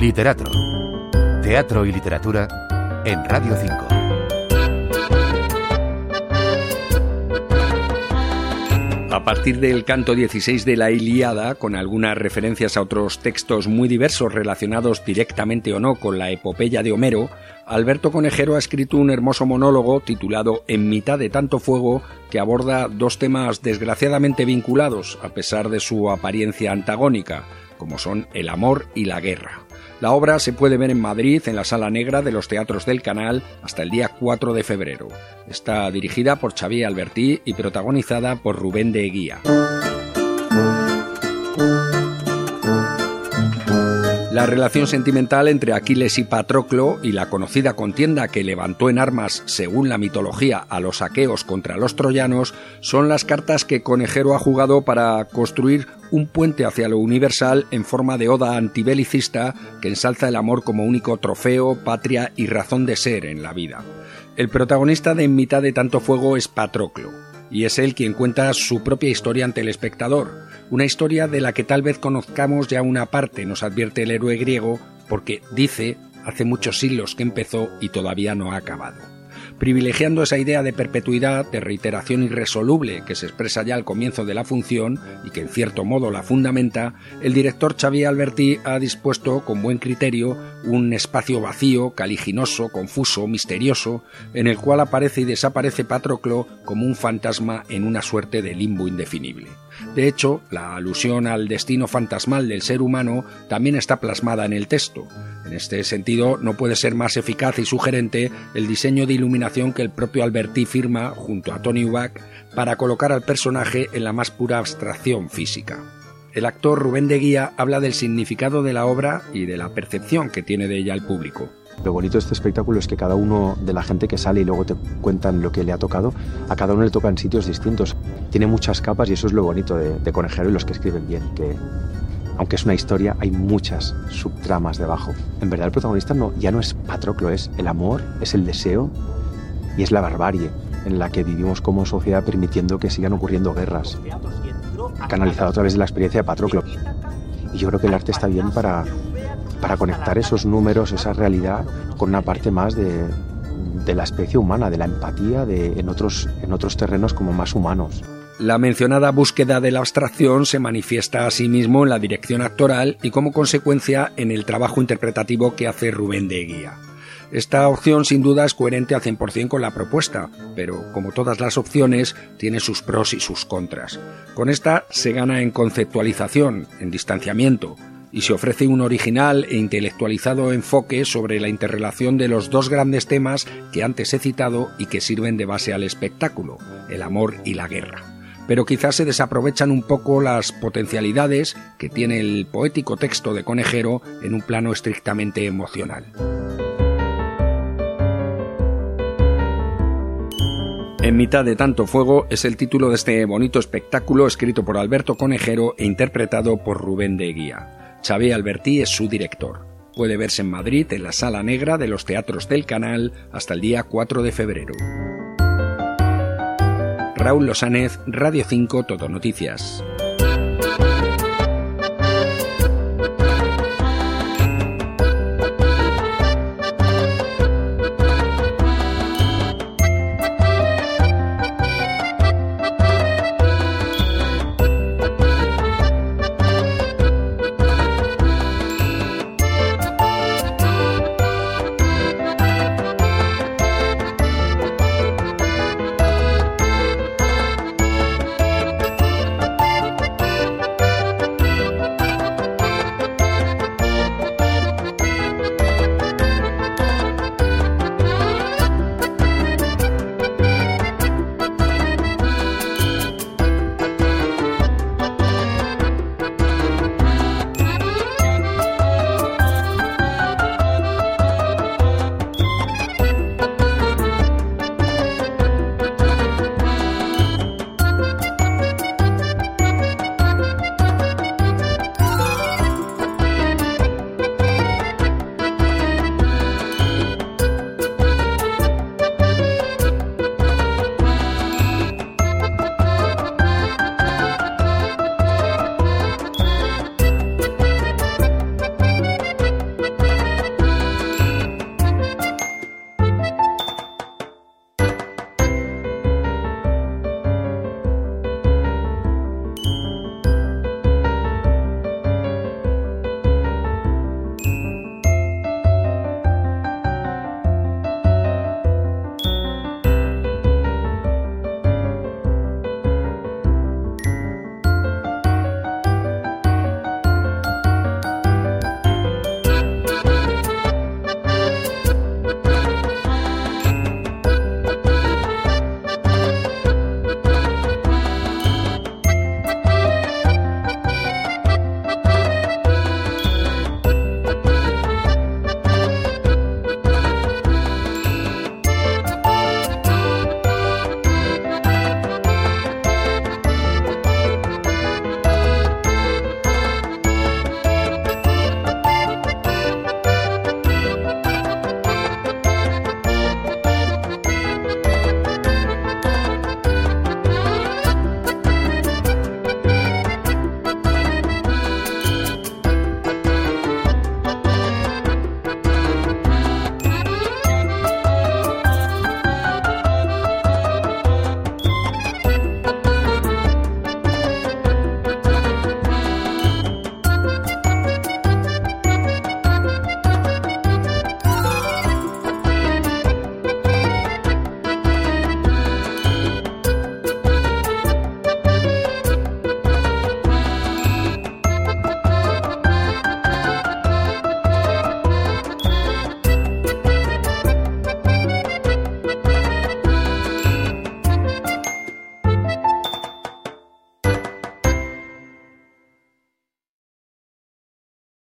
Literato. Teatro y literatura en Radio 5. A partir del canto 16 de la Iliada, con algunas referencias a otros textos muy diversos relacionados directamente o no con la epopeya de Homero, Alberto Conejero ha escrito un hermoso monólogo titulado En mitad de tanto fuego que aborda dos temas desgraciadamente vinculados, a pesar de su apariencia antagónica, como son el amor y la guerra. La obra se puede ver en Madrid, en la Sala Negra de los Teatros del Canal, hasta el día 4 de febrero. Está dirigida por Xavier Albertí y protagonizada por Rubén de Eguía. La relación sentimental entre Aquiles y Patroclo y la conocida contienda que levantó en armas, según la mitología, a los aqueos contra los troyanos son las cartas que Conejero ha jugado para construir un puente hacia lo universal en forma de oda antibelicista que ensalza el amor como único trofeo, patria y razón de ser en la vida. El protagonista de En mitad de tanto fuego es Patroclo, y es él quien cuenta su propia historia ante el espectador, una historia de la que tal vez conozcamos ya una parte, nos advierte el héroe griego, porque dice hace muchos siglos que empezó y todavía no ha acabado privilegiando esa idea de perpetuidad, de reiteración irresoluble que se expresa ya al comienzo de la función y que en cierto modo la fundamenta, el director Xavier Alberti ha dispuesto con buen criterio un espacio vacío, caliginoso, confuso, misterioso, en el cual aparece y desaparece Patroclo como un fantasma en una suerte de limbo indefinible. De hecho, la alusión al destino fantasmal del ser humano también está plasmada en el texto. En este sentido, no puede ser más eficaz y sugerente el diseño de iluminación que el propio Alberti firma junto a Tony Ubach para colocar al personaje en la más pura abstracción física. El actor Rubén de Guía habla del significado de la obra y de la percepción que tiene de ella el público. Lo bonito de este espectáculo es que cada uno de la gente que sale y luego te cuentan lo que le ha tocado, a cada uno le tocan sitios distintos. Tiene muchas capas y eso es lo bonito de, Conejero y los que escriben bien, que aunque es una historia, hay muchas subtramas debajo. En verdad el protagonista no, ya no es Patroclo, es el amor, es el deseo y es la barbarie en la que vivimos como sociedad permitiendo que sigan ocurriendo guerras. Canalizado a través de la experiencia de Patroclo. Y yo creo que el arte está bien para para conectar esos números, esa realidad, con una parte más de, la especie humana, de la empatía de, en, otros, en otros terrenos como más humanos. La mencionada búsqueda de la abstracción se manifiesta asimismo en la dirección actoral y como consecuencia en el trabajo interpretativo que hace Rubén de Guía. Esta opción sin duda es coherente al 100% con la propuesta, pero como todas las opciones tiene sus pros y sus contras. Con esta se gana en conceptualización, en distanciamiento, y se ofrece un original e intelectualizado enfoque sobre la interrelación de los dos grandes temas que antes he citado y que sirven de base al espectáculo, el amor y la guerra. Pero quizás se desaprovechan un poco las potencialidades que tiene el poético texto de Conejero en un plano estrictamente emocional. En mitad de tanto fuego es el título de este bonito espectáculo escrito por Alberto Conejero e interpretado por Rubén de Guía. Xavier Albertí es su director. Puede verse en Madrid en la Sala Negra de los Teatros del Canal hasta el día 4 de febrero. Raúl Losánez, Radio 5 Todo Noticias.